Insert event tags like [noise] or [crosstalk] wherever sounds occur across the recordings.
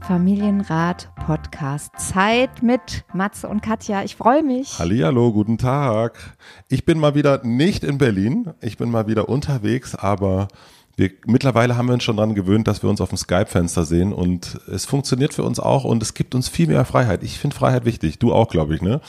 Familienrat Podcast. Zeit mit Matze und Katja. Ich freue mich. Hallihallo, guten Tag. Ich bin mal wieder nicht in Berlin. Ich bin mal wieder unterwegs, aber wir, mittlerweile haben wir uns schon daran gewöhnt, dass wir uns auf dem Skype-Fenster sehen und es funktioniert für uns auch und es gibt uns viel mehr Freiheit. Ich finde Freiheit wichtig. Du auch, glaube ich, ne?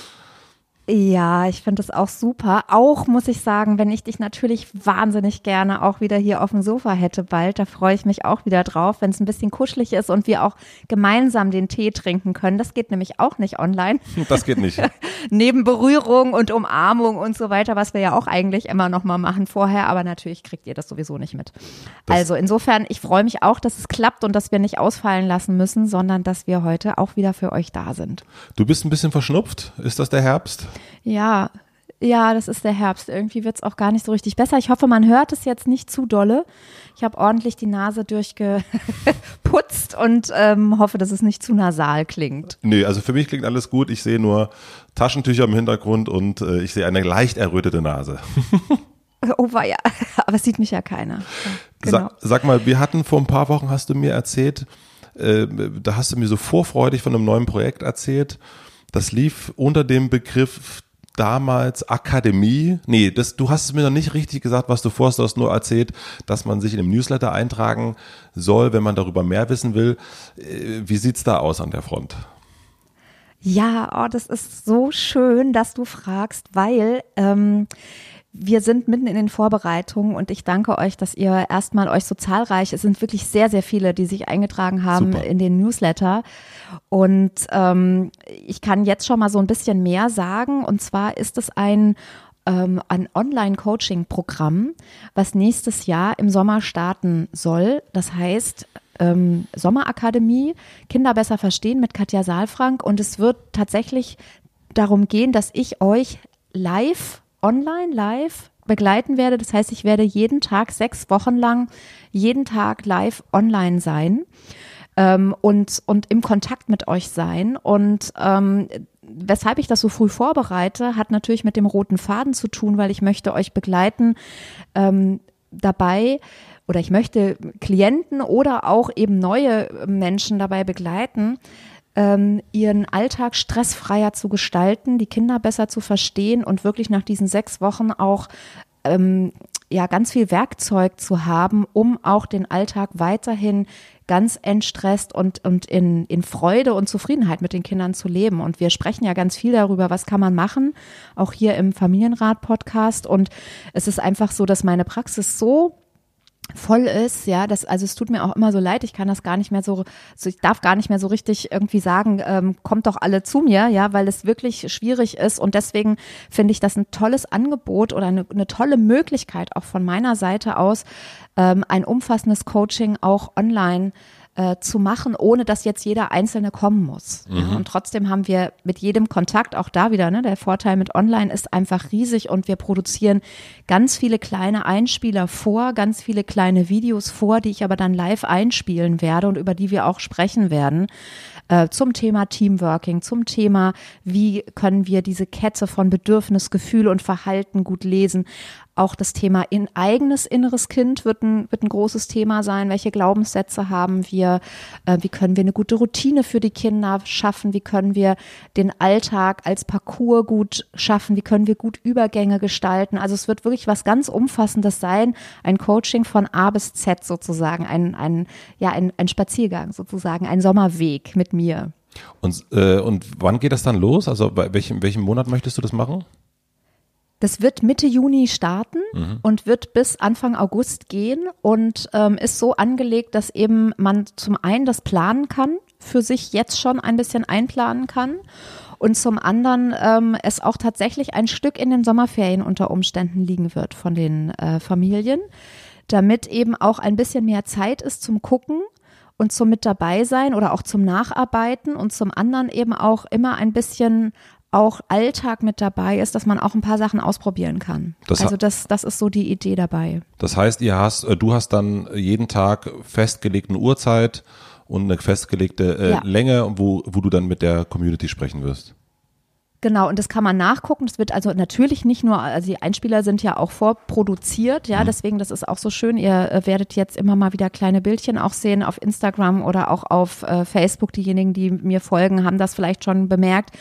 Ja, ich finde das auch super. Auch muss ich sagen, wenn ich dich natürlich wahnsinnig gerne auch wieder hier auf dem Sofa hätte bald, da freue ich mich auch wieder drauf, wenn es ein bisschen kuschelig ist und wir auch gemeinsam den Tee trinken können. Das geht nämlich auch nicht online. [laughs] Das geht nicht. [laughs] Neben Berührung und Umarmung und so weiter, was wir ja auch eigentlich immer noch mal machen vorher, aber natürlich kriegt ihr das sowieso nicht mit. Das also insofern, ich freue mich auch, dass es klappt und dass wir nicht ausfallen lassen müssen, sondern dass wir heute auch wieder für euch da sind. Du bist ein bisschen verschnupft. Ist das der Herbst? Ja, ja, das ist der Herbst. Irgendwie wird es auch gar nicht so richtig besser. Ich hoffe, man hört es jetzt nicht zu dolle. Ich habe ordentlich die Nase durchgeputzt und ähm, hoffe, dass es nicht zu nasal klingt. Nee, also für mich klingt alles gut. Ich sehe nur Taschentücher im Hintergrund und äh, ich sehe eine leicht errötete Nase. [laughs] oh, war ja, [laughs] aber es sieht mich ja keiner. Genau. Sag, sag, mal, wir hatten vor ein paar Wochen, hast du mir erzählt, äh, da hast du mir so vorfreudig von einem neuen Projekt erzählt. Das lief unter dem Begriff damals Akademie. Nee, das, du hast es mir noch nicht richtig gesagt, was du vorhast. Du hast nur erzählt, dass man sich in einem Newsletter eintragen soll, wenn man darüber mehr wissen will. Äh, wie sieht's da aus an der Front? Ja, oh, das ist so schön, dass du fragst, weil ähm, wir sind mitten in den Vorbereitungen und ich danke euch, dass ihr erstmal euch so zahlreich, es sind wirklich sehr, sehr viele, die sich eingetragen haben Super. in den Newsletter. Und ähm, ich kann jetzt schon mal so ein bisschen mehr sagen. Und zwar ist es ein ähm, ein Online-Coaching-Programm, was nächstes Jahr im Sommer starten soll. Das heißt, ähm, Sommerakademie, Kinder besser verstehen mit Katja Saalfrank. Und es wird tatsächlich darum gehen, dass ich euch live online live begleiten werde. Das heißt, ich werde jeden Tag sechs Wochen lang jeden Tag live online sein ähm, und, und im Kontakt mit euch sein. Und ähm, weshalb ich das so früh vorbereite, hat natürlich mit dem roten Faden zu tun, weil ich möchte euch begleiten ähm, dabei, oder ich möchte Klienten oder auch eben neue Menschen dabei begleiten, ähm, ihren Alltag stressfreier zu gestalten, die Kinder besser zu verstehen und wirklich nach diesen sechs Wochen auch ähm, ja ganz viel Werkzeug zu haben, um auch den Alltag weiterhin ganz entstresst und, und in, in Freude und Zufriedenheit mit den Kindern zu leben. Und wir sprechen ja ganz viel darüber, was kann man machen, auch hier im Familienrat-Podcast. Und es ist einfach so, dass meine Praxis so voll ist, ja, das, also es tut mir auch immer so leid, ich kann das gar nicht mehr so, so ich darf gar nicht mehr so richtig irgendwie sagen, ähm, kommt doch alle zu mir, ja, weil es wirklich schwierig ist und deswegen finde ich das ein tolles Angebot oder eine, eine tolle Möglichkeit auch von meiner Seite aus, ähm, ein umfassendes Coaching auch online äh, zu machen, ohne dass jetzt jeder Einzelne kommen muss. Mhm. Ja, und trotzdem haben wir mit jedem Kontakt, auch da wieder, ne, der Vorteil mit Online ist einfach riesig und wir produzieren ganz viele kleine Einspieler vor, ganz viele kleine Videos vor, die ich aber dann live einspielen werde und über die wir auch sprechen werden äh, zum Thema Teamworking, zum Thema, wie können wir diese Kette von Bedürfnis, Gefühl und Verhalten gut lesen, Auch das Thema in eigenes inneres Kind wird ein, wird ein großes Thema sein. Welche Glaubenssätze haben wir? Äh, wie können wir eine gute Routine für die Kinder schaffen? Wie können wir den Alltag als Parcours gut schaffen? Wie können wir gut Übergänge gestalten? Also es wird wirklich was ganz Umfassendes sein. Ein Coaching von A bis Z sozusagen. Ein, ein, ja, ein, ein Spaziergang sozusagen. Ein Sommerweg mit mir. Und, äh, und wann geht das dann los? Also bei welchem, welchem Monat möchtest du das machen? Das wird Mitte Juni starten mhm. und wird bis Anfang August gehen und ähm, ist so angelegt, dass eben man zum einen das planen kann, für sich jetzt schon ein bisschen einplanen kann und zum anderen ähm, es auch tatsächlich ein Stück in den Sommerferien unter Umständen liegen wird von den äh, Familien, damit eben auch ein bisschen mehr Zeit ist zum Gucken und zum mit dabei sein oder auch zum Nacharbeiten und zum anderen eben auch immer ein bisschen auch Alltag mit dabei ist, dass man auch ein paar Sachen ausprobieren kann. Das also das, das ist so die Idee dabei. Das heißt, ihr hast, äh, du hast dann jeden Tag festgelegte Uhrzeit und eine festgelegte äh, ja. Länge, wo, wo du dann mit der Community sprechen wirst. Genau, und das kann man nachgucken. Das wird also natürlich nicht nur, also die Einspieler sind ja auch vorproduziert, ja, mhm. deswegen, das ist auch so schön. Ihr äh, werdet jetzt immer mal wieder kleine Bildchen auch sehen auf Instagram oder auch auf äh, Facebook. Diejenigen, die mir folgen, haben das vielleicht schon bemerkt,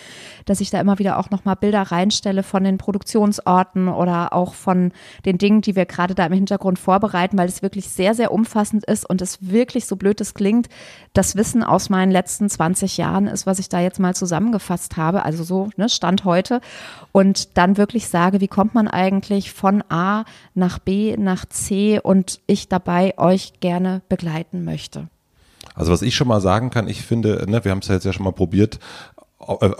dass ich da immer wieder auch nochmal Bilder reinstelle von den Produktionsorten oder auch von den Dingen, die wir gerade da im Hintergrund vorbereiten, weil es wirklich sehr, sehr umfassend ist und es wirklich, so blöd es klingt, das Wissen aus meinen letzten 20 Jahren ist, was ich da jetzt mal zusammengefasst habe. Also so, ne, Stand heute. Und dann wirklich sage, wie kommt man eigentlich von A nach B nach C und ich dabei euch gerne begleiten möchte. Also was ich schon mal sagen kann, ich finde, ne, wir haben es ja jetzt ja schon mal probiert,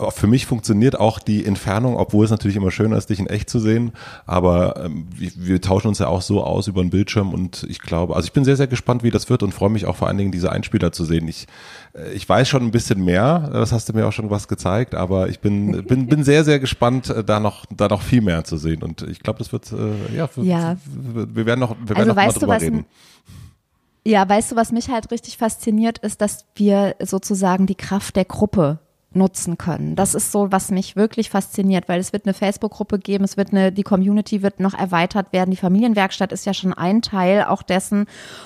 für mich funktioniert auch die Entfernung, obwohl es natürlich immer schöner ist, dich in echt zu sehen. Aber ähm, wir, wir, tauschen uns ja auch so aus über den Bildschirm und ich glaube, also ich bin sehr, sehr gespannt, wie das wird und freue mich auch vor allen Dingen, diese Einspieler zu sehen. Ich, äh, ich weiß schon ein bisschen mehr, das hast du mir auch schon was gezeigt, aber ich bin, bin, bin sehr, sehr gespannt, äh, da noch, da noch viel mehr zu sehen. Und ich glaube, das wird, äh, ja, ja, wir werden noch, wir werden also noch mal drüber reden. Ja, weißt du, was mich halt richtig fasziniert, ist, dass wir sozusagen die Kraft der Gruppe nutzen können. Das ist so, was mich wirklich fasziniert, weil es wird eine Facebook-Gruppe geben, es wird eine, die Community wird noch erweitert werden. Die Familienwerkstatt ist ja schon ein Teil auch dessen.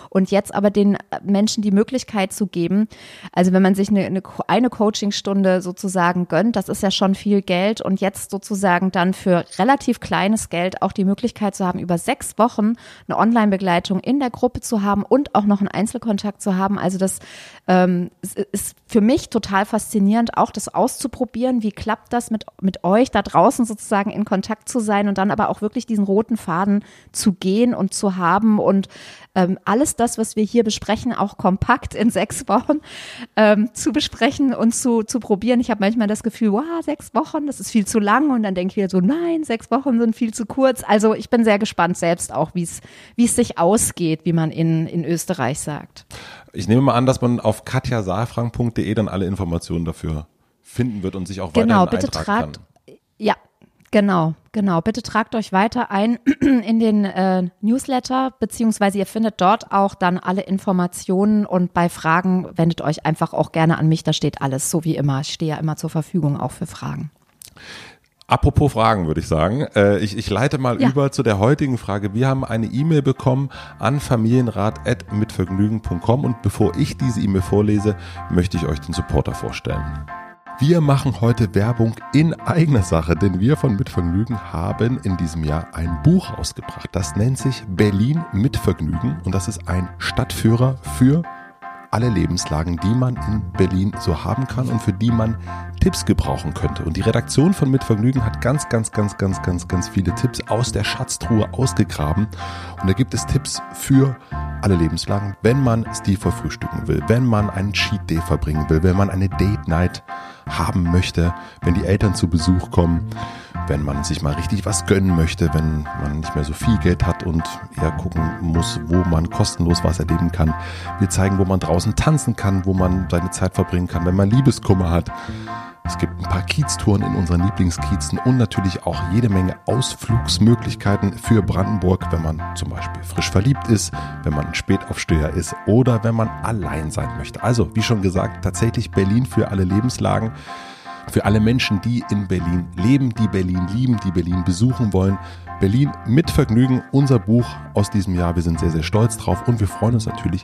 Und jetzt aber den Menschen die Möglichkeit zu geben, also wenn man sich eine, eine, eine Coachingstunde sozusagen gönnt, das ist ja schon viel Geld und jetzt sozusagen dann für relativ kleines Geld auch die Möglichkeit zu haben, über sechs Wochen eine Online-Begleitung in der Gruppe zu haben und auch noch einen Einzelkontakt zu haben. Also das ähm, ist für mich total faszinierend, auch das auszuprobieren. Wie klappt das mit, mit euch da draußen sozusagen in Kontakt zu sein und dann aber auch wirklich diesen roten Faden zu gehen und zu haben und ähm, alles das, was wir hier besprechen, auch kompakt in sechs Wochen ähm, zu besprechen und zu, zu probieren. Ich habe manchmal das Gefühl, wow, sechs Wochen, das ist viel zu lang und dann denke ich wieder so, nein, sechs Wochen sind viel zu kurz. Also ich bin sehr gespannt selbst auch, wie es sich ausgeht, wie man in, in Österreich sagt. Ich nehme mal an, dass man auf katjasaalfrank.de dann alle Informationen dafür finden wird und sich auch genau, weiterhin bitte tragt, kann. Ja, genau, genau. Bitte tragt euch weiter ein [clears throat] in den äh, Newsletter, beziehungsweise ihr findet dort auch dann alle Informationen und bei Fragen wendet euch einfach auch gerne an mich. Da steht alles, so wie immer. Ich stehe ja immer zur Verfügung auch für Fragen. Apropos Fragen, würde ich sagen. Äh, ich, ich leite mal ja. über zu der heutigen Frage. Wir haben eine E-Mail bekommen an familienrat.mitvergnügen.com und bevor ich diese E-Mail vorlese, möchte ich euch den Supporter vorstellen. Wir machen heute Werbung in eigener Sache, denn wir von Mitvergnügen haben in diesem Jahr ein Buch rausgebracht. Das nennt sich Berlin mit Vergnügen und das ist ein Stadtführer für alle Lebenslagen, die man in Berlin so haben kann und für die man Tipps gebrauchen könnte. Und die Redaktion von Mitvergnügen hat ganz, ganz, ganz, ganz, ganz, ganz viele Tipps aus der Schatztruhe ausgegraben. Und da gibt es Tipps für alle Lebenslagen, wenn man stilvoll frühstücken will, wenn man einen Cheat Day verbringen will, wenn man eine Date Night haben möchte, wenn die Eltern zu Besuch kommen, wenn man sich mal richtig was gönnen möchte, wenn man nicht mehr so viel Geld hat und eher gucken muss, wo man kostenlos was erleben kann. Wir zeigen, wo man draußen tanzen kann, wo man seine Zeit verbringen kann, wenn man Liebeskummer hat. Es gibt ein paar Kieztouren in unseren Lieblingskiezen und natürlich auch jede Menge Ausflugsmöglichkeiten für Brandenburg, wenn man zum Beispiel frisch verliebt ist, wenn man ein Spätaufsteher ist oder wenn man allein sein möchte. Also, wie schon gesagt, tatsächlich Berlin für alle Lebenslagen. Für alle Menschen, die in Berlin leben, die Berlin lieben, die Berlin besuchen wollen. Berlin mit Vergnügen, unser Buch aus diesem Jahr. Wir sind sehr, sehr stolz drauf und wir freuen uns natürlich,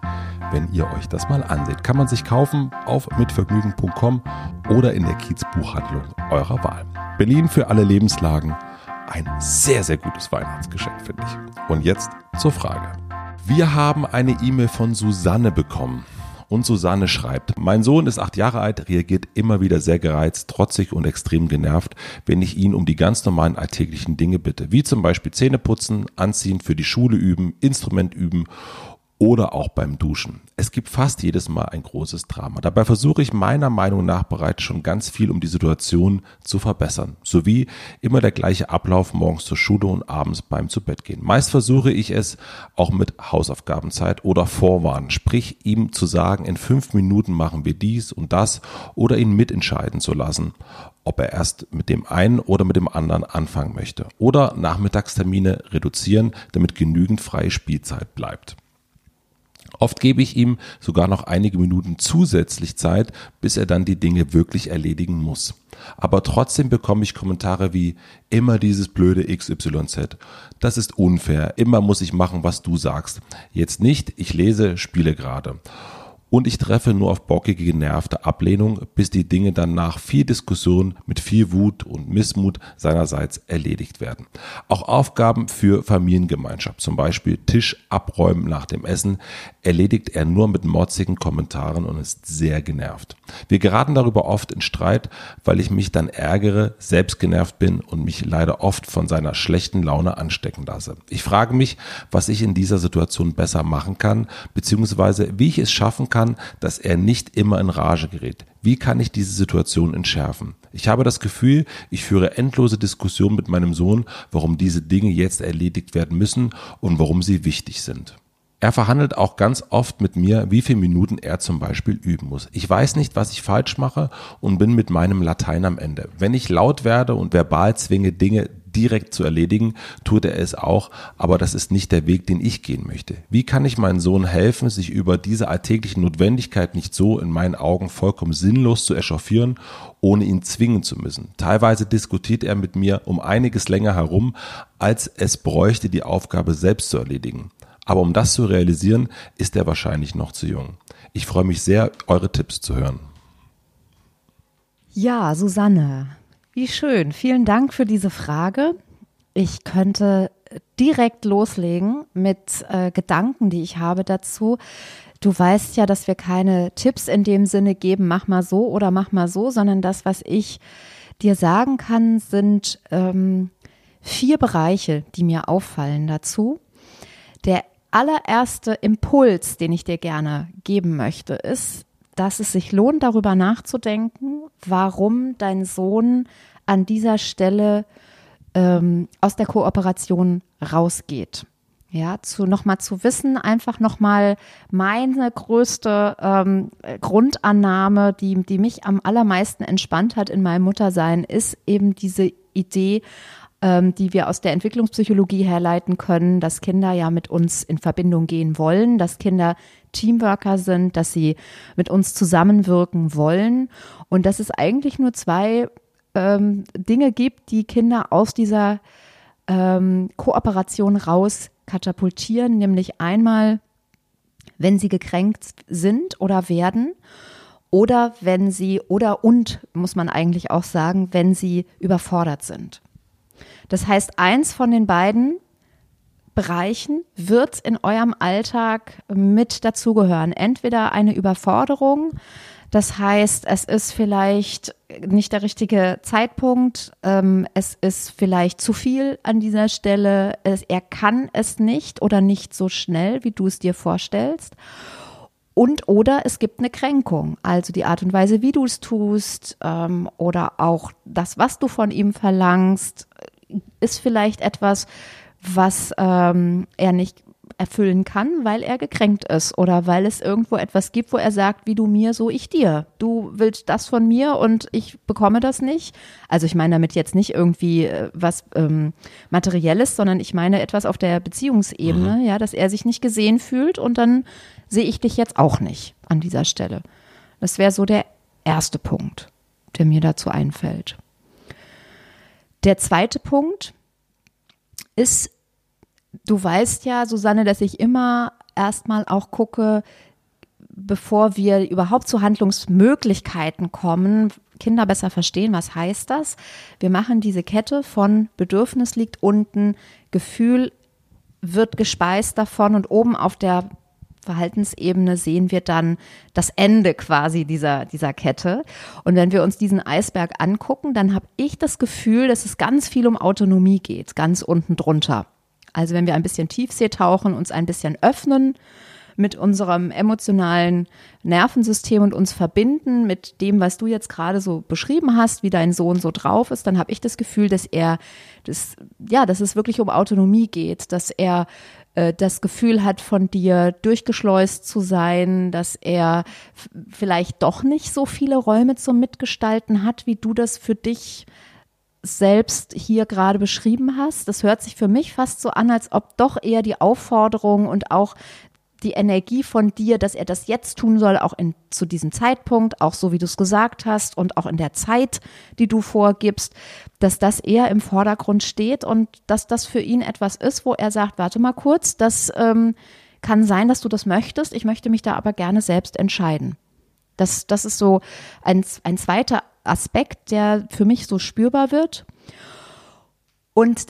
wenn ihr euch das mal anseht. Kann man sich kaufen auf mitvergnügen.com oder in der Kiezbuchhandlung eurer Wahl. Berlin für alle Lebenslagen. Ein sehr, sehr gutes Weihnachtsgeschenk, finde ich. Und jetzt zur Frage. Wir haben eine E-Mail von Susanne bekommen. Und Susanne schreibt, mein Sohn ist acht Jahre alt, reagiert immer wieder sehr gereizt, trotzig und extrem genervt, wenn ich ihn um die ganz normalen alltäglichen Dinge bitte, wie zum Beispiel Zähne putzen, anziehen, für die Schule üben, Instrument üben oder auch beim Duschen. Es gibt fast jedes Mal ein großes Drama. Dabei versuche ich meiner Meinung nach bereits schon ganz viel, um die Situation zu verbessern. Sowie immer der gleiche Ablauf morgens zur Schule und abends beim Zubettgehen. Meist versuche ich es auch mit Hausaufgabenzeit oder Vorwarnen, sprich ihm zu sagen, in fünf Minuten machen wir dies und das oder ihn mitentscheiden zu lassen, ob er erst mit dem einen oder mit dem anderen anfangen möchte. Oder Nachmittagstermine reduzieren, damit genügend freie Spielzeit bleibt. Oft gebe ich ihm sogar noch einige Minuten zusätzlich Zeit, bis er dann die Dinge wirklich erledigen muss. Aber trotzdem bekomme ich Kommentare wie immer dieses blöde XYZ. Das ist unfair. Immer muss ich machen, was du sagst. Jetzt nicht, ich lese, spiele gerade und ich treffe nur auf bockige, genervte Ablehnung, bis die Dinge dann nach viel Diskussion mit viel Wut und Missmut seinerseits erledigt werden. Auch Aufgaben für Familiengemeinschaft, zum Beispiel Tisch abräumen nach dem Essen, erledigt er nur mit motzigen Kommentaren und ist sehr genervt. Wir geraten darüber oft in Streit, weil ich mich dann ärgere, selbst genervt bin und mich leider oft von seiner schlechten Laune anstecken lasse. Ich frage mich, was ich in dieser Situation besser machen kann, beziehungsweise wie ich es schaffen kann, kann, dass er nicht immer in Rage gerät? Wie kann ich diese Situation entschärfen? Ich habe das Gefühl, ich führe endlose Diskussionen mit meinem Sohn, warum diese Dinge jetzt erledigt werden müssen und warum sie wichtig sind. Er verhandelt auch ganz oft mit mir, wie viele Minuten er zum Beispiel üben muss. Ich weiß nicht, was ich falsch mache und bin mit meinem Latein am Ende. Wenn ich laut werde und verbal zwinge, Dinge direkt zu erledigen, tut er es auch, aber das ist nicht der Weg, den ich gehen möchte. Wie kann ich meinem Sohn helfen, sich über diese alltägliche Notwendigkeit nicht so in meinen Augen vollkommen sinnlos zu echauffieren, ohne ihn zwingen zu müssen? Teilweise diskutiert er mit mir um einiges länger herum, als es bräuchte, die Aufgabe selbst zu erledigen. Aber um das zu realisieren, ist er wahrscheinlich noch zu jung. Ich freue mich sehr, eure Tipps zu hören. Ja, Susanne, wie schön. Vielen Dank für diese Frage. Ich könnte direkt loslegen mit äh, Gedanken, die ich habe dazu. Du weißt ja, dass wir keine Tipps in dem Sinne geben, mach mal so oder mach mal so, sondern das, was ich dir sagen kann, sind ähm, vier Bereiche, die mir auffallen dazu. Allererste Impuls, den ich dir gerne geben möchte, ist, dass es sich lohnt, darüber nachzudenken, warum dein Sohn an dieser Stelle ähm, aus der Kooperation rausgeht. Ja, zu nochmal zu wissen, einfach nochmal meine größte ähm, Grundannahme, die, die mich am allermeisten entspannt hat in meinem Muttersein, ist eben diese Idee, ähm, die wir aus der Entwicklungspsychologie herleiten können, dass Kinder ja mit uns in Verbindung gehen wollen, dass Kinder Teamworker sind, dass sie mit uns zusammenwirken wollen und dass es eigentlich nur zwei ähm, Dinge gibt, die Kinder aus dieser ähm, Kooperation raus katapultieren, nämlich einmal, wenn sie gekränkt sind oder werden oder wenn sie oder und muss man eigentlich auch sagen, wenn sie überfordert sind. Das heißt, eins von den beiden Bereichen wird in eurem Alltag mit dazugehören. Entweder eine Überforderung, das heißt, es ist vielleicht nicht der richtige Zeitpunkt, ähm, es ist vielleicht zu viel an dieser Stelle, er kann es nicht oder nicht so schnell, wie du es dir vorstellst. Und oder es gibt eine Kränkung, also die Art und Weise, wie du es tust ähm, oder auch das, was du von ihm verlangst, ist vielleicht etwas, was ähm, er nicht erfüllen kann, weil er gekränkt ist oder weil es irgendwo etwas gibt, wo er sagt, wie du mir, so ich dir. Du willst das von mir und ich bekomme das nicht. Also ich meine damit jetzt nicht irgendwie äh, was ähm, Materielles, sondern ich meine etwas auf der Beziehungsebene, mhm. ja, dass er sich nicht gesehen fühlt und dann sehe ich dich jetzt auch nicht an dieser Stelle. Das wäre so der erste Punkt der mir dazu einfällt. Der zweite Punkt ist, du weißt ja, Susanne, dass ich immer erstmal auch gucke, bevor wir überhaupt zu Handlungsmöglichkeiten kommen, Kinder besser verstehen, was heißt das? Wir machen diese Kette von Bedürfnis liegt unten, Gefühl wird gespeist davon und oben auf der Verhaltensebene sehen wir dann das Ende quasi dieser, dieser Kette. Und wenn wir uns diesen Eisberg angucken, dann habe ich das Gefühl, dass es ganz viel um Autonomie geht, ganz unten drunter. Also wenn wir ein bisschen Tiefsee tauchen, uns ein bisschen öffnen, mit unserem emotionalen Nervensystem und uns verbinden mit dem, was du jetzt gerade so beschrieben hast, wie dein Sohn so drauf ist, dann habe ich das Gefühl, dass er, das, ja, dass es wirklich um Autonomie geht, dass er äh, das Gefühl hat, von dir durchgeschleust zu sein, dass er vielleicht doch nicht so viele Räume zum Mitgestalten hat, wie du das für dich selbst hier gerade beschrieben hast. Das hört sich für mich fast so an, als ob doch eher die Aufforderung und auch die Energie von dir, dass er das jetzt tun soll, auch in, zu diesem Zeitpunkt, auch so wie du es gesagt hast und auch in der Zeit, die du vorgibst, dass das eher im Vordergrund steht und dass das für ihn etwas ist, wo er sagt, warte mal kurz, das ähm, kann sein, dass du das möchtest, ich möchte mich da aber gerne selbst entscheiden. Das, das ist so ein, ein zweiter Aspekt, der für mich so spürbar wird. Und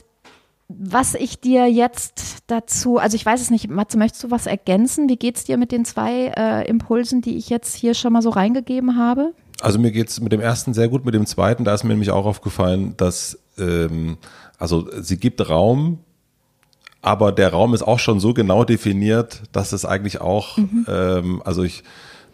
was ich dir jetzt dazu, also ich weiß es nicht, Matze, möchtest du was ergänzen? Wie geht es dir mit den zwei äh, Impulsen, die ich jetzt hier schon mal so reingegeben habe? Also mir geht es mit dem ersten sehr gut, mit dem zweiten, da ist mir nämlich auch aufgefallen, dass ähm, also sie gibt Raum, aber der Raum ist auch schon so genau definiert, dass es eigentlich auch, mhm. ähm, also ich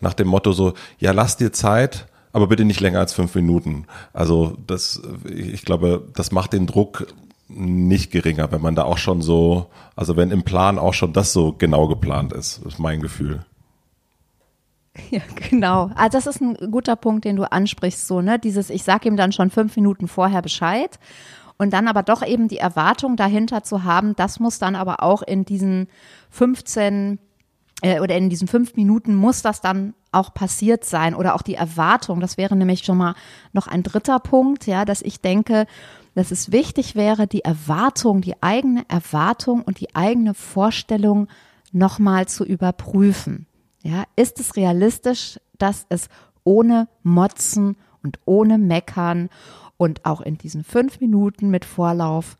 nach dem Motto so, ja, lass dir Zeit, aber bitte nicht länger als fünf Minuten. Also das, ich glaube, das macht den Druck nicht geringer, wenn man da auch schon so, also wenn im Plan auch schon das so genau geplant ist, ist mein Gefühl. [laughs] Ja, genau. Also das ist ein guter Punkt, den du ansprichst, so, ne? Dieses, ich sag ihm dann schon fünf Minuten vorher Bescheid und dann aber doch eben die Erwartung dahinter zu haben, das muss dann aber auch in diesen 15 äh, oder in diesen fünf Minuten muss das dann auch passiert sein oder auch die Erwartung. Das wäre nämlich schon mal noch ein dritter Punkt, ja, dass ich denke, dass es wichtig wäre, die Erwartung, die eigene Erwartung und die eigene Vorstellung nochmal zu überprüfen. Ja, ist es realistisch, dass es ohne Motzen und ohne Meckern und auch in diesen fünf Minuten mit Vorlauf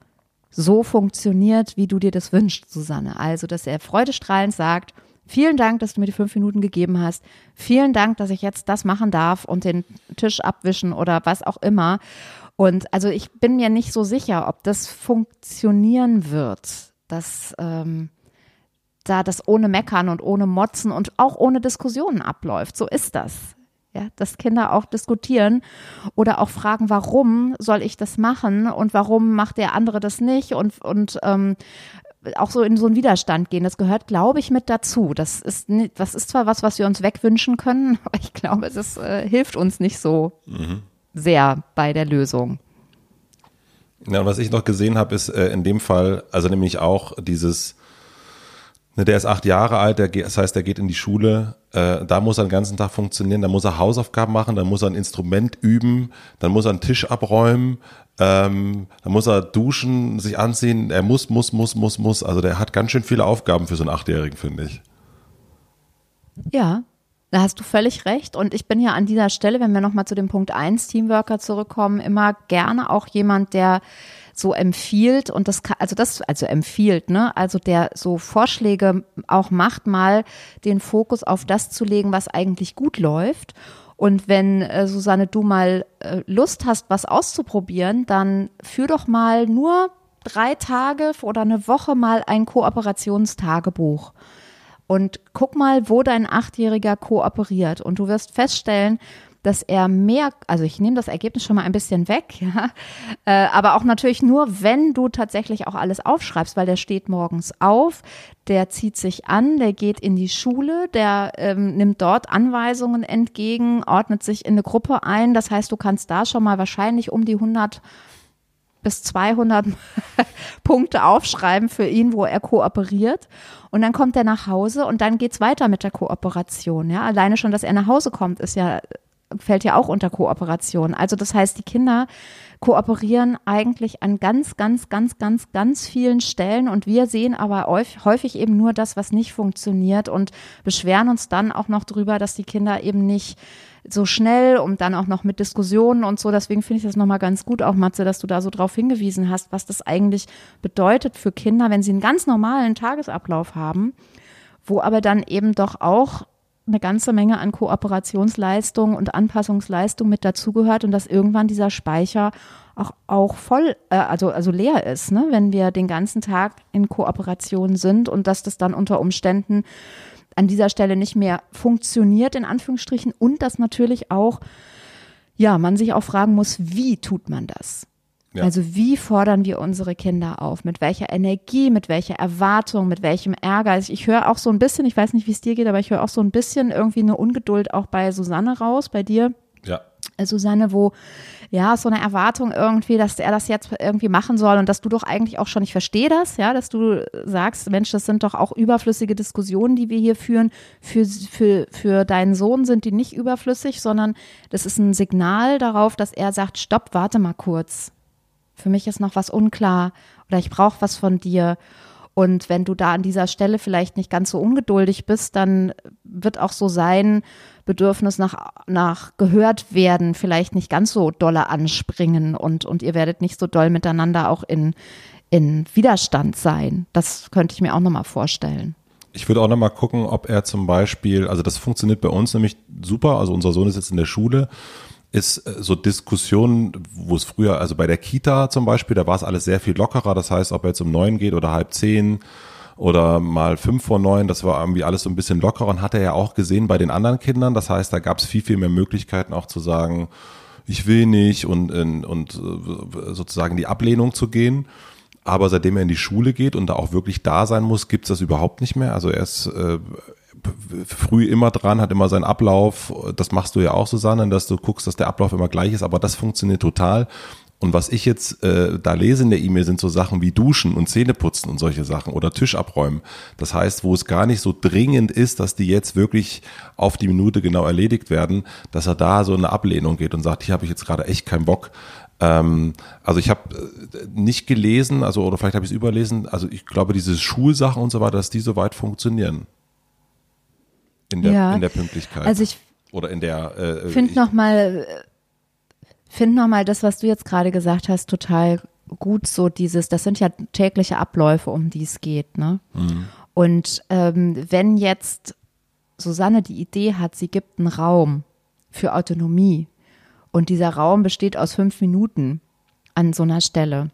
so funktioniert, wie du dir das wünschst, Susanne? Also, dass er freudestrahlend sagt, vielen Dank, dass du mir die fünf Minuten gegeben hast. Vielen Dank, dass ich jetzt das machen darf und den Tisch abwischen oder was auch immer. Und also ich bin mir nicht so sicher, ob das funktionieren wird, dass ähm, da das ohne Meckern und ohne Motzen und auch ohne Diskussionen abläuft. So ist das. Ja, dass Kinder auch diskutieren oder auch fragen, warum soll ich das machen und warum macht der andere das nicht und, und ähm, auch so in so einen Widerstand gehen. Das gehört, glaube ich, mit dazu. Das ist, das ist zwar was, was wir uns wegwünschen können, [laughs] aber ich glaube, es äh, hilft uns nicht so. Mhm sehr bei der Lösung. Ja, und was ich noch gesehen habe, ist äh, in dem Fall, also nämlich auch dieses, ne, der ist acht Jahre alt, der, das heißt, der geht in die Schule, äh, da muss er den ganzen Tag funktionieren, da muss er Hausaufgaben machen, da muss er ein Instrument üben, dann muss er einen Tisch abräumen, ähm, dann muss er duschen, sich anziehen, er muss, muss, muss, muss, muss. Also der hat ganz schön viele Aufgaben für so einen Achtjährigen, finde ich. Ja, da hast du völlig recht. Und ich bin ja an dieser Stelle, wenn wir nochmal zu dem Punkt 1 Teamworker zurückkommen, immer gerne auch jemand, der so empfiehlt und das also das, also empfiehlt, ne? Also der so Vorschläge auch macht, mal den Fokus auf das zu legen, was eigentlich gut läuft. Und wenn, äh, Susanne, du mal äh, Lust hast, was auszuprobieren, dann führ doch mal nur drei Tage oder eine Woche mal ein Kooperationstagebuch und guck mal, wo dein Achtjähriger kooperiert. Und du wirst feststellen, dass er mehr, also ich nehme das Ergebnis schon mal ein bisschen weg, ja, äh, aber auch natürlich nur, wenn du tatsächlich auch alles aufschreibst, weil der steht morgens auf, der zieht sich an, der geht in die Schule, der ähm, nimmt dort Anweisungen entgegen, ordnet sich in eine Gruppe ein. Das heißt, du kannst da schon mal wahrscheinlich um die 100 bis 200 [laughs] Punkte aufschreiben für ihn, wo er kooperiert. Und dann kommt er nach Hause und dann geht's weiter mit der Kooperation. Ja, alleine schon, dass er nach Hause kommt, ist ja fällt ja auch unter Kooperation. Also das heißt, die Kinder kooperieren eigentlich an ganz, ganz, ganz, ganz, ganz vielen Stellen und wir sehen aber häufig eben nur das, was nicht funktioniert und beschweren uns dann auch noch drüber, dass die Kinder eben nicht so schnell und dann auch noch mit Diskussionen und so. Deswegen finde ich das nochmal ganz gut, auch Matze, dass du da so drauf hingewiesen hast, was das eigentlich bedeutet für Kinder, wenn sie einen ganz normalen Tagesablauf haben, wo aber dann eben doch auch eine ganze Menge an Kooperationsleistung und Anpassungsleistung mit dazugehört und dass irgendwann dieser Speicher auch, auch voll, äh, also, also leer ist, ne? wenn wir den ganzen Tag in Kooperation sind und dass das dann unter Umständen an dieser Stelle nicht mehr funktioniert, in Anführungsstrichen, und dass natürlich auch, ja, man sich auch fragen muss, wie tut man das? Ja. Also wie fordern wir unsere Kinder auf? Mit welcher Energie, mit welcher Erwartung, mit welchem Ärger? Also ich höre auch so ein bisschen, ich weiß nicht, wie es dir geht, aber ich höre auch so ein bisschen irgendwie eine Ungeduld auch bei Susanne raus, bei dir. Äh, Susanne, wo ja so eine Erwartung irgendwie, dass er das jetzt irgendwie machen soll und dass du doch eigentlich auch schon, ich verstehe das, ja, dass du sagst, Mensch, das sind doch auch überflüssige Diskussionen, die wir hier führen. Für, für, für deinen Sohn sind die nicht überflüssig, sondern das ist ein Signal darauf, dass er sagt, stopp, warte mal kurz. Für mich ist noch was unklar oder ich brauche was von dir. Und wenn du da an dieser Stelle vielleicht nicht ganz so ungeduldig bist, dann wird auch so sein Bedürfnis nach, nach gehört werden vielleicht nicht ganz so dolle anspringen und, und ihr werdet nicht so doll miteinander auch in, in Widerstand sein. Das könnte ich mir auch nochmal vorstellen. Ich würde auch nochmal gucken, ob er zum Beispiel, also das funktioniert bei uns nämlich super, also unser Sohn ist jetzt in der Schule ist äh, so Diskussionen, wo es früher, also bei der Kita zum Beispiel, da war es alles sehr viel lockerer. Das heißt, ob er jetzt um neun geht oder halb zehn oder mal fünf vor neun, das war irgendwie alles so ein bisschen lockerer und hat er ja auch gesehen bei den anderen Kindern. Das heißt, da gab es viel, viel mehr Möglichkeiten auch zu sagen, ich will nicht und, und äh, sozusagen die Ablehnung zu gehen. Aber seitdem er in die Schule geht und da auch wirklich da sein muss, gibt's das überhaupt nicht mehr. Also er ist äh, früh immer dran, hat immer seinen Ablauf. Das machst du ja auch, Susanne, dass du guckst, dass der Ablauf immer gleich ist, aber das funktioniert total. Und was ich jetzt äh, da lese in der E-Mail sind so Sachen wie Duschen und Zähneputzen und solche Sachen oder Tisch abräumen. Das heißt, wo es gar nicht so dringend ist, dass die jetzt wirklich auf die Minute genau erledigt werden, dass er da so eine Ablehnung geht und sagt, hier habe ich jetzt gerade echt keinen Bock. Ähm, also ich habe äh, nicht gelesen, also oder vielleicht habe ich es überlesen, also ich glaube, diese Schulsachen und so weiter, dass die so weit funktionieren in der, ja, in der Pünktlichkeit. Also ich oder in der. Äh, finde nochmal, find noch mal das, was du jetzt gerade gesagt hast, total gut. So dieses, das sind ja tägliche Abläufe, um die es geht. Ne? Mhm. Und ähm, wenn jetzt Susanne die Idee hat, sie gibt einen Raum für Autonomie und dieser Raum besteht aus fünf Minuten an so einer Stelle,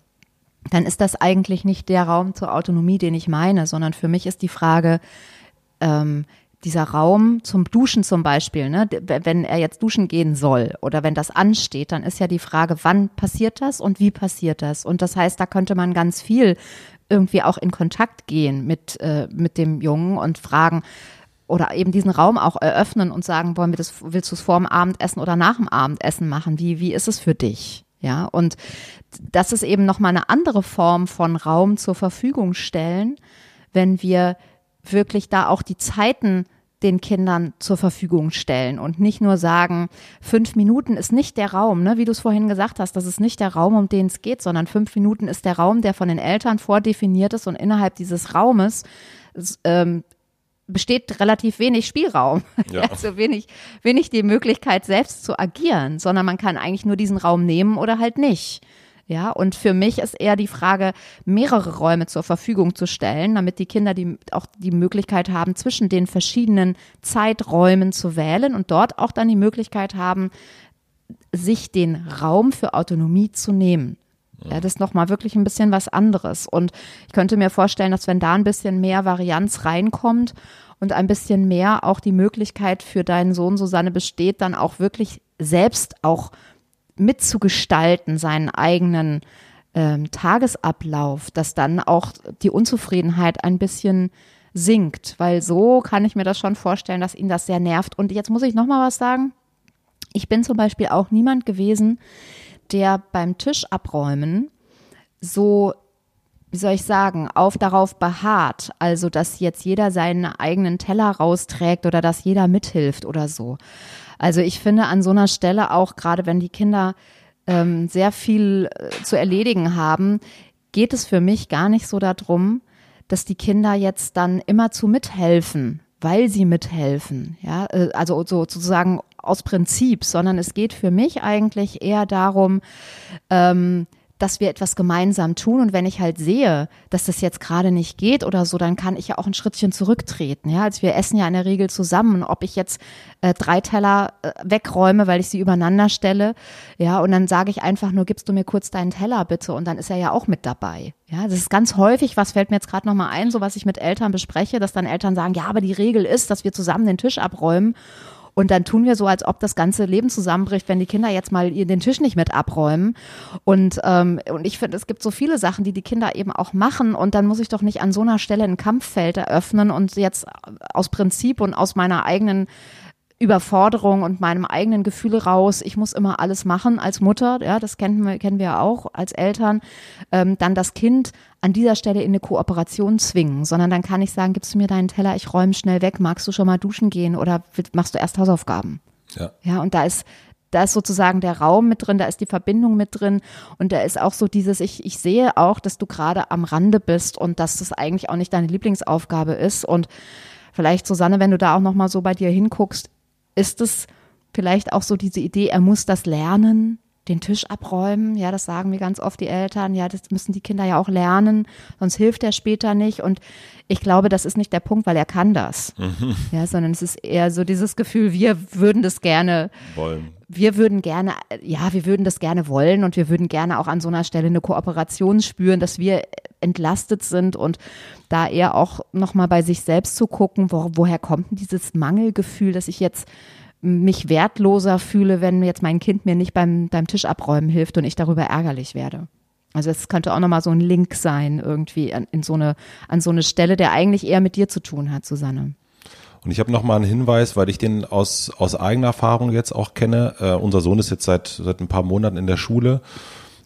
dann ist das eigentlich nicht der Raum zur Autonomie, den ich meine, sondern für mich ist die Frage, ähm, dieser Raum zum Duschen zum Beispiel, ne, wenn er jetzt duschen gehen soll oder wenn das ansteht, dann ist ja die Frage, wann passiert das und wie passiert das? Und das heißt, da könnte man ganz viel irgendwie auch in Kontakt gehen mit, äh, mit dem Jungen und fragen, oder eben diesen Raum auch eröffnen und sagen, wollen wir das, willst du es vor dem Abendessen oder nach dem Abendessen machen? Wie, wie ist es für dich? Ja, und das ist eben nochmal eine andere Form von Raum zur Verfügung stellen, wenn wir wirklich da auch die Zeiten den Kindern zur Verfügung stellen und nicht nur sagen, fünf Minuten ist nicht der Raum, ne, wie du es vorhin gesagt hast, das ist nicht der Raum, um den es geht, sondern fünf Minuten ist der Raum, der von den Eltern vordefiniert ist und innerhalb dieses Raumes ähm, besteht relativ wenig Spielraum, [laughs] ja. also wenig, wenig die Möglichkeit selbst zu agieren, sondern man kann eigentlich nur diesen Raum nehmen oder halt nicht. Ja, und für mich ist eher die Frage, mehrere Räume zur Verfügung zu stellen, damit die Kinder die, auch die Möglichkeit haben, zwischen den verschiedenen Zeiträumen zu wählen und dort auch dann die Möglichkeit haben, sich den Raum für Autonomie zu nehmen. Ja, das ist nochmal wirklich ein bisschen was anderes. Und ich könnte mir vorstellen, dass wenn da ein bisschen mehr Varianz reinkommt und ein bisschen mehr auch die Möglichkeit für deinen Sohn Susanne besteht, dann auch wirklich selbst auch mitzugestalten, seinen eigenen ähm, Tagesablauf, dass dann auch die Unzufriedenheit ein bisschen sinkt, weil so kann ich mir das schon vorstellen, dass ihn das sehr nervt. Und jetzt muss ich noch mal was sagen. Ich bin zum Beispiel auch niemand gewesen, der beim Tisch abräumen so wie soll ich sagen, auf darauf beharrt, also dass jetzt jeder seinen eigenen Teller rausträgt oder dass jeder mithilft oder so. Also ich finde an so einer Stelle auch, gerade wenn die Kinder ähm, sehr viel äh, zu erledigen haben, geht es für mich gar nicht so darum, dass die Kinder jetzt dann immer zu mithelfen, weil sie mithelfen. Ja, äh, also sozusagen aus Prinzip, sondern es geht für mich eigentlich eher darum, ähm, dass wir etwas gemeinsam tun. Und wenn ich halt sehe, dass das jetzt gerade nicht geht oder so, dann kann ich ja auch ein Schrittchen zurücktreten. Ja, also wir essen ja in der Regel zusammen. Ob ich jetzt äh, drei Teller äh, wegräume, weil ich sie übereinander stelle, ja, und dann sage ich einfach nur, gibst du mir kurz deinen Teller bitte? Und dann ist er ja auch mit dabei. Ja, das ist ganz häufig, was fällt mir jetzt gerade nochmal ein, so was ich mit Eltern bespreche, dass dann Eltern sagen, ja, aber die Regel ist, dass wir zusammen den Tisch abräumen. Und dann tun wir so, als ob das ganze Leben zusammenbricht, wenn die Kinder jetzt mal den Tisch nicht mit abräumen. Und, ähm, und ich finde, es gibt so viele Sachen, die die Kinder eben auch machen. Und dann muss ich doch nicht an so einer Stelle ein Kampffeld eröffnen und jetzt aus Prinzip und aus meiner eigenen Überforderung und meinem eigenen Gefühl raus, ich muss immer alles machen als Mutter, ja, das kennen wir, kennen wir auch als Eltern, ähm, dann das Kind an dieser Stelle in eine Kooperation zwingen, sondern dann kann ich sagen, gibst du mir deinen Teller, ich räume schnell weg, magst du schon mal duschen gehen oder machst du erst Hausaufgaben? Ja. Ja, und da ist, da ist sozusagen der Raum mit drin, da ist die Verbindung mit drin und da ist auch so dieses, ich, ich sehe auch, dass du gerade am Rande bist und dass das eigentlich auch nicht deine Lieblingsaufgabe ist und vielleicht Susanne, wenn du da auch nochmal so bei dir hinguckst, ist es vielleicht auch so diese Idee, er muss das lernen, den Tisch abräumen. Ja, das sagen mir ganz oft die Eltern. Ja, das müssen die Kinder ja auch lernen, sonst hilft er später nicht. Und ich glaube, das ist nicht der Punkt, weil er kann das. Mhm. Ja, sondern es ist eher so dieses Gefühl, wir würden das gerne wollen. Wir würden gerne, ja, wir würden das gerne wollen und wir würden gerne auch an so einer Stelle eine Kooperation spüren, dass wir entlastet sind und da eher auch nochmal bei sich selbst zu gucken, wo, woher kommt denn dieses Mangelgefühl, dass ich jetzt mich wertloser fühle, wenn jetzt mein Kind mir nicht beim, beim Tisch abräumen hilft und ich darüber ärgerlich werde. Also es könnte auch nochmal so ein Link sein, irgendwie an, in so eine, an so eine Stelle, der eigentlich eher mit dir zu tun hat, Susanne. Und ich habe noch mal einen Hinweis, weil ich den aus, aus eigener Erfahrung jetzt auch kenne. Äh, unser Sohn ist jetzt seit, seit ein paar Monaten in der Schule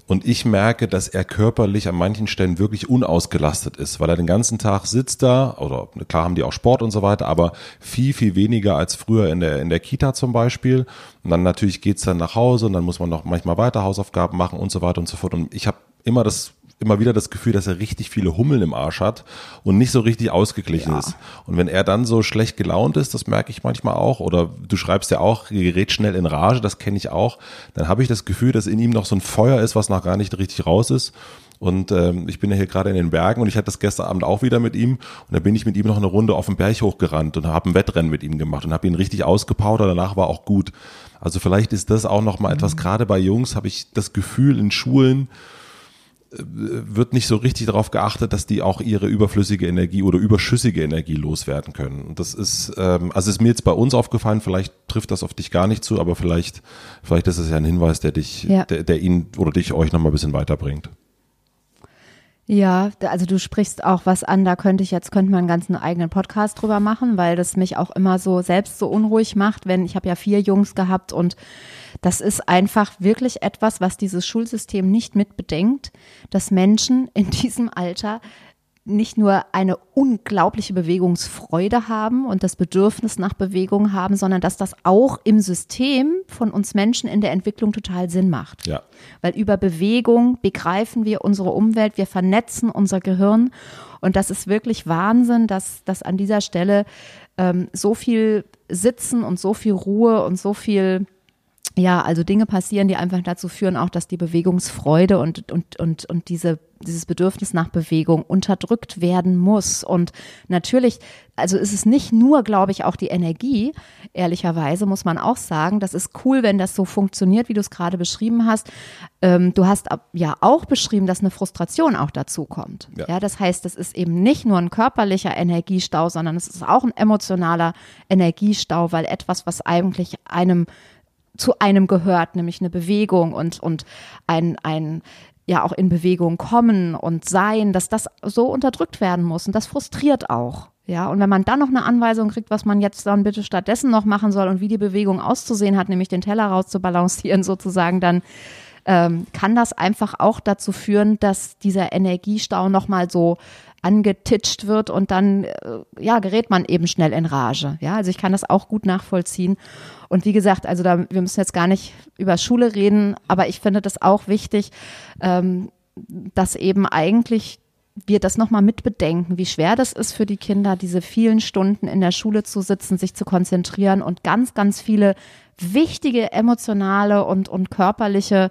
und ich merke, dass er körperlich an manchen Stellen wirklich unausgelastet ist, weil er den ganzen Tag sitzt da, oder klar haben die auch Sport und so weiter, aber viel, viel weniger als früher in der, in der Kita zum Beispiel. Und dann natürlich geht's dann nach Hause und dann muss man noch manchmal weiter Hausaufgaben machen und so weiter und so fort. Und ich habe immer das immer wieder das Gefühl, dass er richtig viele Hummeln im Arsch hat und nicht so richtig ausgeglichen ja. ist. Und wenn er dann so schlecht gelaunt ist, das merke ich manchmal auch, oder du schreibst ja auch, gerät schnell in Rage, das kenne ich auch, dann habe ich das Gefühl, dass in ihm noch so ein Feuer ist, was noch gar nicht richtig raus ist. Und ähm, ich bin ja hier gerade in den Bergen und ich hatte das gestern Abend auch wieder mit ihm. Und da bin ich mit ihm noch eine Runde auf den Berg hochgerannt und habe ein Wettrennen mit ihm gemacht und habe ihn richtig ausgepowert. Danach war auch gut. Also vielleicht ist das auch noch mal etwas, mhm. gerade bei Jungs habe ich das Gefühl in Schulen, wird nicht so richtig darauf geachtet, dass die auch ihre überflüssige Energie oder überschüssige Energie loswerden können. Und das ist, ähm, also ist mir jetzt bei uns aufgefallen, vielleicht trifft das auf dich gar nicht zu, aber vielleicht, vielleicht ist es ja ein Hinweis, der dich, ja. der, der ihn oder dich euch nochmal ein bisschen weiterbringt. Ja, also du sprichst auch was an, da könnte ich jetzt, könnte man einen ganzen eigenen Podcast drüber machen, weil das mich auch immer so selbst so unruhig macht, wenn ich habe ja vier Jungs gehabt und das ist einfach wirklich etwas, was dieses Schulsystem nicht mitbedenkt, dass Menschen in diesem Alter nicht nur eine unglaubliche Bewegungsfreude haben und das Bedürfnis nach Bewegung haben, sondern dass das auch im System von uns Menschen in der Entwicklung total Sinn macht. Ja. Weil über Bewegung begreifen wir unsere Umwelt, wir vernetzen unser Gehirn und das ist wirklich Wahnsinn, dass, dass an dieser Stelle ähm, so viel Sitzen und so viel Ruhe und so viel ja, also Dinge passieren, die einfach dazu führen, auch dass die Bewegungsfreude und, und, und, und diese, dieses Bedürfnis nach Bewegung unterdrückt werden muss. Und natürlich, also ist es nicht nur, glaube ich, auch die Energie, ehrlicherweise muss man auch sagen, das ist cool, wenn das so funktioniert, wie du es gerade beschrieben hast. Ähm, du hast ja auch beschrieben, dass eine Frustration auch dazu kommt. Ja. ja, das heißt, es ist eben nicht nur ein körperlicher Energiestau, sondern es ist auch ein emotionaler Energiestau, weil etwas, was eigentlich einem zu einem gehört, nämlich eine Bewegung und, und ein, ein, ja auch in Bewegung kommen und sein, dass das so unterdrückt werden muss. Und das frustriert auch. Ja, und wenn man dann noch eine Anweisung kriegt, was man jetzt dann bitte stattdessen noch machen soll und wie die Bewegung auszusehen hat, nämlich den Teller rauszubalancieren [laughs] sozusagen, dann ähm, kann das einfach auch dazu führen, dass dieser Energiestau nochmal so angetitscht wird und dann äh, ja gerät man eben schnell in Rage. Ja, also ich kann das auch gut nachvollziehen. Und wie gesagt, also da wir müssen jetzt gar nicht über Schule reden, aber ich finde das auch wichtig, ähm, dass eben eigentlich wir das nochmal mitbedenken, wie schwer das ist für die Kinder, diese vielen Stunden in der Schule zu sitzen, sich zu konzentrieren und ganz, ganz viele wichtige emotionale und, und körperliche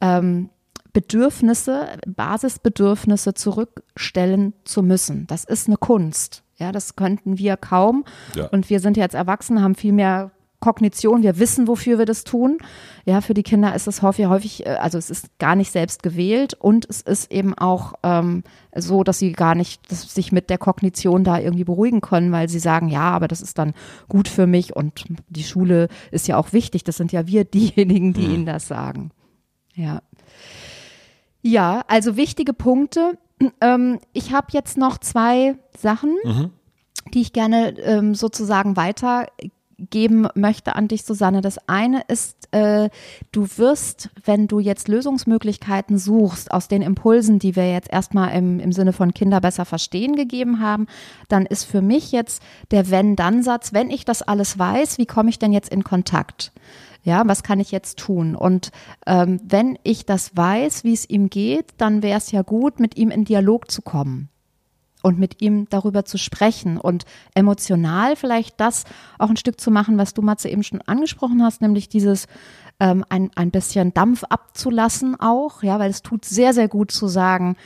ähm, Bedürfnisse, Basisbedürfnisse zurückstellen zu müssen. Das ist eine Kunst. Ja, das könnten wir kaum. Ja. Und wir sind jetzt erwachsen, haben viel mehr Kognition, wir wissen, wofür wir das tun. Ja, für die Kinder ist es häufig, häufig, äh, also es ist gar nicht selbst gewählt und es ist eben auch ähm, so, dass sie gar nicht dass sich mit der Kognition da irgendwie beruhigen können, weil sie sagen, ja, aber das ist dann gut für mich und die Schule ist ja auch wichtig. Das sind ja wir [laughs] diejenigen, die mhm. ihnen das sagen. Ja. Ja, also wichtige Punkte. Ähm, ich habe jetzt noch zwei Sachen, mhm. die ich gerne ähm, sozusagen weiter geben möchte an dich, Susanne. Das eine ist, äh, du wirst, wenn du jetzt Lösungsmöglichkeiten suchst aus den Impulsen, die wir jetzt erstmal im, im Sinne von Kinder besser verstehen gegeben haben, dann ist für mich jetzt der Wenn-Dann-Satz, wenn ich das alles weiß, wie komme ich denn jetzt in Kontakt? Ja, was kann ich jetzt tun? Und ähm, wenn ich das weiß, wie es ihm geht, dann wäre es ja gut, mit ihm in Dialog zu kommen und mit ihm darüber zu sprechen und emotional vielleicht das auch ein Stück zu machen, was du Matze eben schon angesprochen hast, nämlich dieses ähm, ein, ein bisschen Dampf abzulassen auch, ja, weil es tut sehr, sehr gut zu sagen,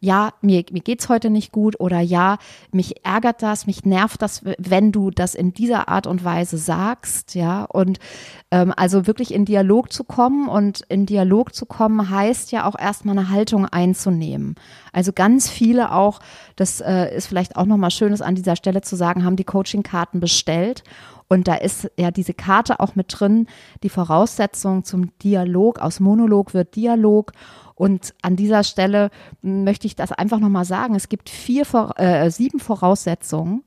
ja, mir, mir geht's heute nicht gut oder ja, mich ärgert das, mich nervt das, wenn du das in dieser Art und Weise sagst, ja. Und ähm, also wirklich in Dialog zu kommen und in Dialog zu kommen heißt ja auch erstmal eine Haltung einzunehmen. Also ganz viele auch, das äh, ist vielleicht auch nochmal Schönes an dieser Stelle zu sagen, haben die Coaching-Karten bestellt. Und da ist ja diese Karte auch mit drin, die Voraussetzung zum Dialog. Aus Monolog wird Dialog. Und an dieser Stelle möchte ich das einfach nochmal sagen. Es gibt vier, äh, sieben Voraussetzungen.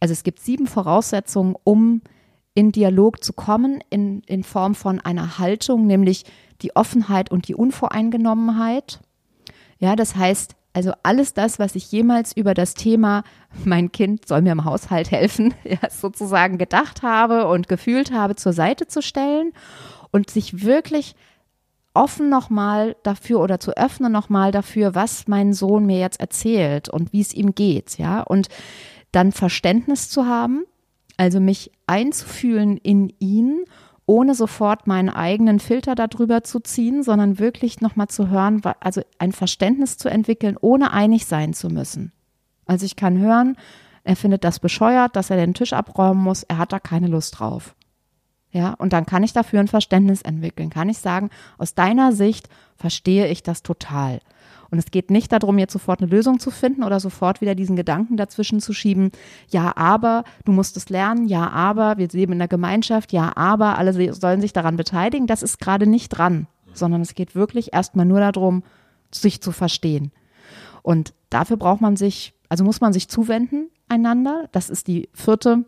Also es gibt sieben Voraussetzungen, um in Dialog zu kommen, in, in Form von einer Haltung, nämlich die Offenheit und die Unvoreingenommenheit. Ja, das heißt, also alles das, was ich jemals über das Thema, mein Kind soll mir im Haushalt helfen, [laughs] ja, sozusagen gedacht habe und gefühlt habe, zur Seite zu stellen und sich wirklich offen nochmal dafür oder zu öffnen nochmal dafür, was mein Sohn mir jetzt erzählt und wie es ihm geht, ja, und dann Verständnis zu haben, also mich einzufühlen in ihn, ohne sofort meinen eigenen Filter darüber zu ziehen, sondern wirklich nochmal zu hören, also ein Verständnis zu entwickeln, ohne einig sein zu müssen. Also ich kann hören, er findet das bescheuert, dass er den Tisch abräumen muss, er hat da keine Lust drauf. Ja, und dann kann ich dafür ein Verständnis entwickeln. Kann ich sagen, aus deiner Sicht verstehe ich das total. Und es geht nicht darum, jetzt sofort eine Lösung zu finden oder sofort wieder diesen Gedanken dazwischen zu schieben. Ja, aber du musst es lernen. Ja, aber wir leben in der Gemeinschaft. Ja, aber alle sollen sich daran beteiligen. Das ist gerade nicht dran, sondern es geht wirklich erstmal nur darum, sich zu verstehen. Und dafür braucht man sich, also muss man sich zuwenden einander. Das ist die vierte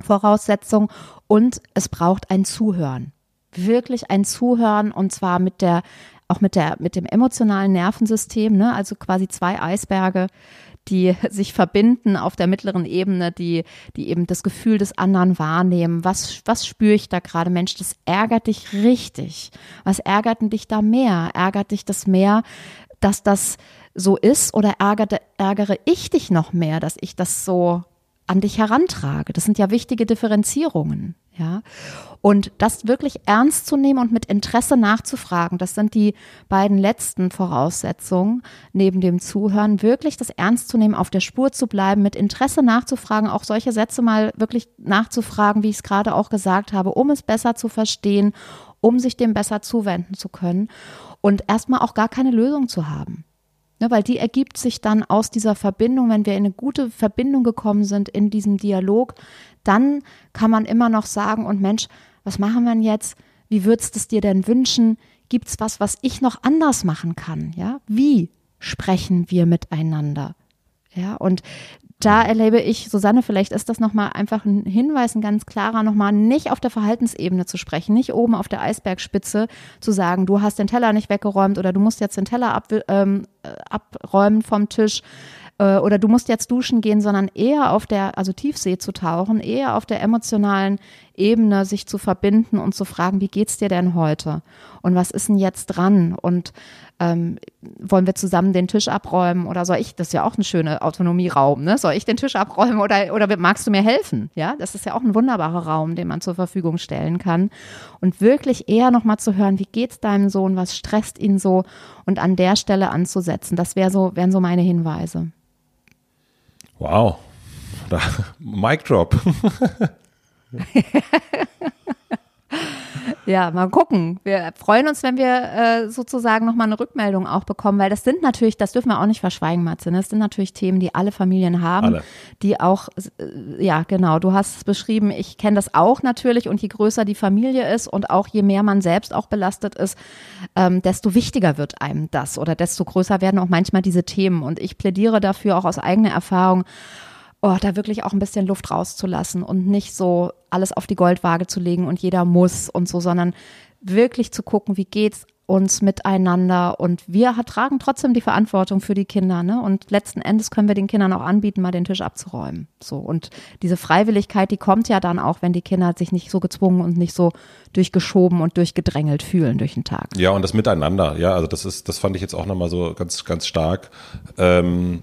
Voraussetzung und es braucht ein Zuhören. Wirklich ein Zuhören und zwar mit der, auch mit der, mit dem emotionalen Nervensystem, ne? also quasi zwei Eisberge, die [laughs] sich verbinden auf der mittleren Ebene, die, die eben das Gefühl des anderen wahrnehmen. Was, was spüre ich da gerade? Mensch, das ärgert dich richtig. Was ärgert dich da mehr? Ärgert dich das mehr, dass das so ist oder ärgere, ärgere ich dich noch mehr, dass ich das so an dich herantrage. Das sind ja wichtige Differenzierungen, ja. Und das wirklich ernst zu nehmen und mit Interesse nachzufragen, das sind die beiden letzten Voraussetzungen neben dem Zuhören, wirklich das ernst zu nehmen, auf der Spur zu bleiben, mit Interesse nachzufragen, auch solche Sätze mal wirklich nachzufragen, wie ich es gerade auch gesagt habe, um es besser zu verstehen, um sich dem besser zuwenden zu können und erstmal auch gar keine Lösung zu haben. Ne, weil die ergibt sich dann aus dieser Verbindung, wenn wir in eine gute Verbindung gekommen sind in diesem Dialog, dann kann man immer noch sagen, und Mensch, was machen wir denn jetzt? Wie würdest du es dir denn wünschen? Gibt es was, was ich noch anders machen kann? Ja, wie sprechen wir miteinander? Ja, und da erlebe ich, Susanne, vielleicht ist das nochmal einfach ein Hinweis, ein ganz klarer, nochmal nicht auf der Verhaltensebene zu sprechen, nicht oben auf der Eisbergspitze zu sagen, du hast den Teller nicht weggeräumt oder du musst jetzt den Teller ab, ähm, äh, abräumen vom Tisch, äh, oder du musst jetzt duschen gehen, sondern eher auf der, also Tiefsee zu tauchen, eher auf der emotionalen Ebene sich zu verbinden und zu fragen, wie geht's dir denn heute? Und was ist denn jetzt dran? Und ähm, wollen wir zusammen den Tisch abräumen oder soll ich, das ist ja auch ein schöner Autonomieraum, ne? Soll ich den Tisch abräumen oder, oder magst du mir helfen? Ja, das ist ja auch ein wunderbarer Raum, den man zur Verfügung stellen kann. Und wirklich eher nochmal zu hören, wie geht's deinem Sohn, was stresst ihn so und an der Stelle anzusetzen. Das wäre so, wären so meine Hinweise. Wow. Da, [laughs] Mic Drop. [laughs] [laughs] Ja, mal gucken. Wir freuen uns, wenn wir äh, sozusagen nochmal eine Rückmeldung auch bekommen, weil das sind natürlich, das dürfen wir auch nicht verschweigen, Matze, ne? das sind natürlich Themen, die alle Familien haben, alle. die auch, äh, ja genau, du hast es beschrieben, ich kenne das auch natürlich und je größer die Familie ist und auch je mehr man selbst auch belastet ist, ähm, desto wichtiger wird einem das oder desto größer werden auch manchmal diese Themen und ich plädiere dafür auch aus eigener Erfahrung, oh, da wirklich auch ein bisschen Luft rauszulassen und nicht so alles auf die Goldwaage zu legen und jeder muss und so, sondern wirklich zu gucken, wie geht's uns miteinander und wir tragen trotzdem die Verantwortung für die Kinder, ne? Und letzten Endes können wir den Kindern auch anbieten, mal den Tisch abzuräumen. So und diese Freiwilligkeit, die kommt ja dann auch, wenn die Kinder sich nicht so gezwungen und nicht so durchgeschoben und durchgedrängelt fühlen durch den Tag. Ja, und das Miteinander, ja, also das ist, das fand ich jetzt auch nochmal so ganz, ganz stark. Ähm,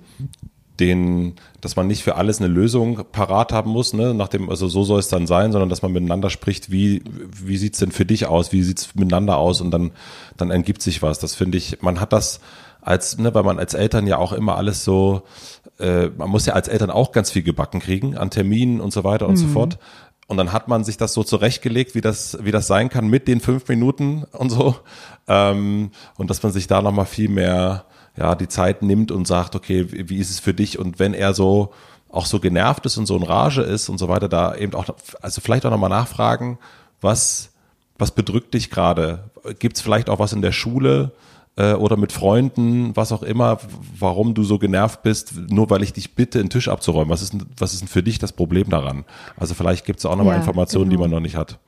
den, dass man nicht für alles eine Lösung parat haben muss, ne, nach dem, also so soll es dann sein, sondern dass man miteinander spricht, wie, wie sieht's denn für dich aus, wie sieht's miteinander aus und dann, dann ergibt sich was. Das finde ich, man hat das als, ne, weil man als Eltern ja auch immer alles so, äh, man muss ja als Eltern auch ganz viel gebacken kriegen an Terminen und so weiter und mhm. so fort. Und dann hat man sich das so zurechtgelegt, wie das, wie das sein kann mit den fünf Minuten und so. Ähm, und dass man sich da nochmal viel mehr ja, die Zeit nimmt und sagt, okay, wie ist es für dich? Und wenn er so auch so genervt ist und so in Rage ist und so weiter, da eben auch, also vielleicht auch nochmal nachfragen, was, was bedrückt dich gerade? Gibt es vielleicht auch was in der Schule äh, oder mit Freunden, was auch immer, warum du so genervt bist, nur weil ich dich bitte, einen Tisch abzuräumen? Was ist, was ist denn für dich das Problem daran? Also vielleicht gibt es auch nochmal ja, Informationen, genau. die man noch nicht hat.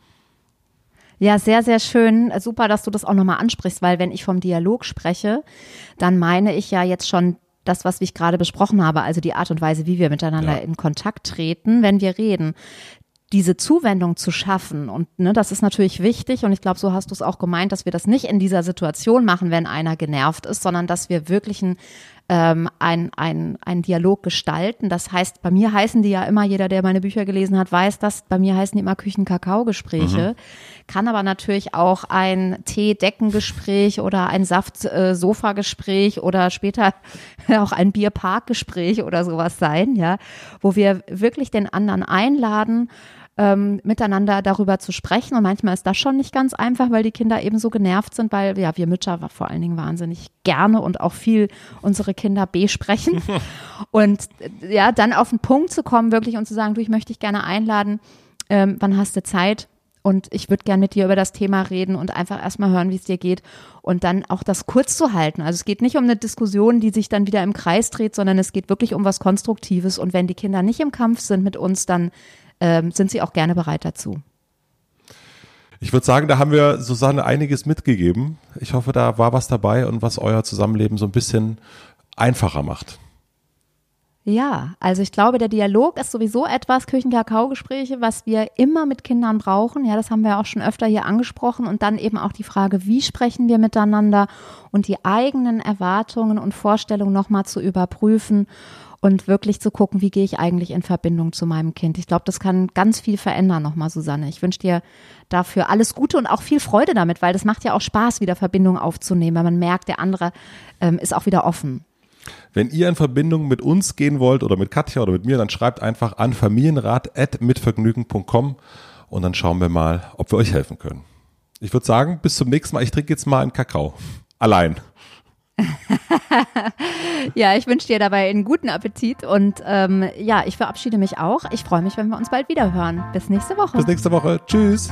Ja, sehr, sehr schön. Super, dass du das auch nochmal ansprichst, weil wenn ich vom Dialog spreche, dann meine ich ja jetzt schon das, was ich gerade besprochen habe, also die Art und Weise, wie wir miteinander ja. in Kontakt treten, wenn wir reden diese Zuwendung zu schaffen. Und ne, das ist natürlich wichtig. Und ich glaube, so hast du es auch gemeint, dass wir das nicht in dieser Situation machen, wenn einer genervt ist, sondern dass wir wirklich ein ähm, ein, ein, ein Dialog gestalten. Das heißt, bei mir heißen die ja immer, jeder, der meine Bücher gelesen hat, weiß das, bei mir heißen die immer Küchen-Kakao-Gespräche. Mhm. Kann aber natürlich auch ein Tee-Deckengespräch oder ein Saft-Sofa-Gespräch oder später [laughs] auch ein Bier-Park-Gespräch oder sowas sein, ja, wo wir wirklich den anderen einladen, ähm, miteinander darüber zu sprechen. Und manchmal ist das schon nicht ganz einfach, weil die Kinder eben so genervt sind, weil ja, wir Mütter vor allen Dingen wahnsinnig gerne und auch viel unsere Kinder besprechen. [laughs] und äh, ja, dann auf den Punkt zu kommen, wirklich und zu sagen, du, ich möchte dich gerne einladen, ähm, wann hast du Zeit? Und ich würde gerne mit dir über das Thema reden und einfach erstmal hören, wie es dir geht und dann auch das kurz zu halten. Also es geht nicht um eine Diskussion, die sich dann wieder im Kreis dreht, sondern es geht wirklich um was Konstruktives. Und wenn die Kinder nicht im Kampf sind mit uns, dann ähm, sind sie auch gerne bereit dazu. Ich würde sagen, da haben wir Susanne einiges mitgegeben. Ich hoffe, da war was dabei und was euer Zusammenleben so ein bisschen einfacher macht. Ja, also ich glaube, der Dialog ist sowieso etwas, Küchenkakao-Gespräche, was wir immer mit Kindern brauchen. Ja, das haben wir auch schon öfter hier angesprochen. Und dann eben auch die Frage, wie sprechen wir miteinander und die eigenen Erwartungen und Vorstellungen nochmal zu überprüfen und wirklich zu gucken, wie gehe ich eigentlich in Verbindung zu meinem Kind. Ich glaube, das kann ganz viel verändern nochmal, Susanne. Ich wünsche dir dafür alles Gute und auch viel Freude damit, weil das macht ja auch Spaß, wieder Verbindung aufzunehmen, weil man merkt, der andere ähm, ist auch wieder offen. Wenn ihr in Verbindung mit uns gehen wollt oder mit Katja oder mit mir, dann schreibt einfach an familienrat.mitvergnügen.com und dann schauen wir mal, ob wir euch helfen können. Ich würde sagen, bis zum nächsten Mal. Ich trinke jetzt mal einen Kakao. Allein. [laughs] ja, ich wünsche dir dabei einen guten Appetit und ähm, ja, ich verabschiede mich auch. Ich freue mich, wenn wir uns bald wieder hören. Bis nächste Woche. Bis nächste Woche. Tschüss.